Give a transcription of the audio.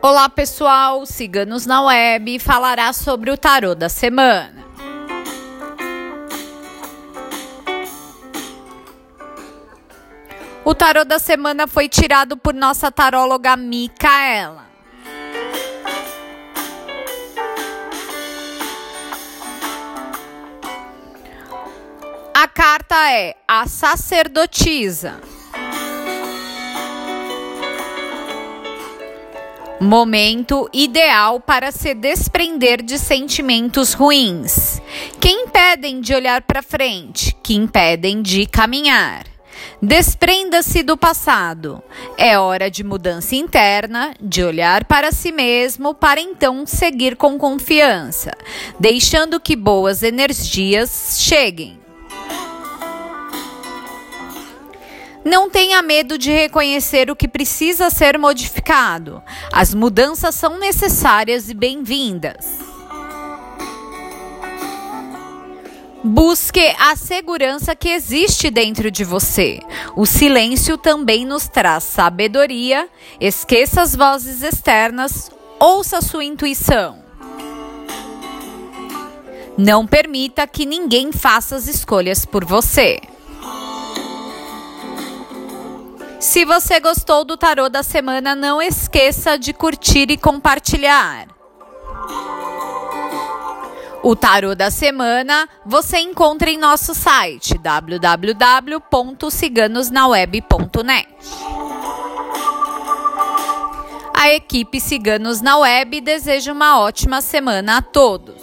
Olá pessoal, Ciganos na Web falará sobre o tarô da semana. O tarô da semana foi tirado por nossa taróloga Micaela. A carta é a sacerdotisa. Momento ideal para se desprender de sentimentos ruins, que impedem de olhar para frente, que impedem de caminhar. Desprenda-se do passado. É hora de mudança interna, de olhar para si mesmo, para então seguir com confiança, deixando que boas energias cheguem. Não tenha medo de reconhecer o que precisa ser modificado. As mudanças são necessárias e bem-vindas. Busque a segurança que existe dentro de você. O silêncio também nos traz sabedoria. Esqueça as vozes externas, ouça sua intuição. Não permita que ninguém faça as escolhas por você. Se você gostou do tarô da semana, não esqueça de curtir e compartilhar. O tarô da semana você encontra em nosso site www.ciganosnaweb.net. A equipe Ciganos na Web deseja uma ótima semana a todos.